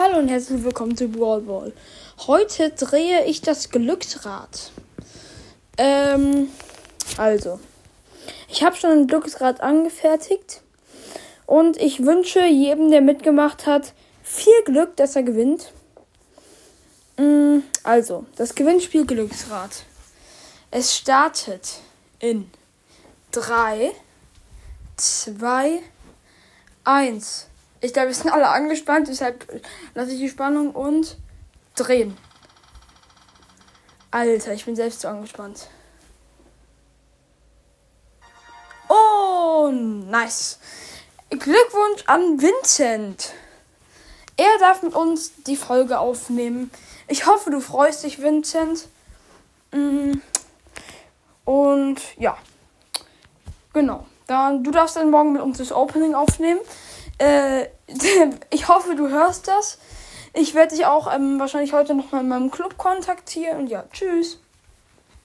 Hallo und herzlich willkommen zu Brawl Ball. Heute drehe ich das Glücksrad. Ähm, also, ich habe schon ein Glücksrad angefertigt und ich wünsche jedem, der mitgemacht hat, viel Glück, dass er gewinnt. Mm, also, das Gewinnspiel Glücksrad. Es startet in 3, 2, 1. Ich glaube, wir sind alle angespannt, deshalb lasse ich die Spannung und drehen. Alter, ich bin selbst so angespannt. Oh, nice. Glückwunsch an Vincent. Er darf mit uns die Folge aufnehmen. Ich hoffe, du freust dich, Vincent. Mm. Und ja, genau. Dann, du darfst dann morgen mit uns das Opening aufnehmen. Äh, ich hoffe, du hörst das. Ich werde dich auch ähm, wahrscheinlich heute noch mal in meinem Club kontaktieren. Und ja, tschüss.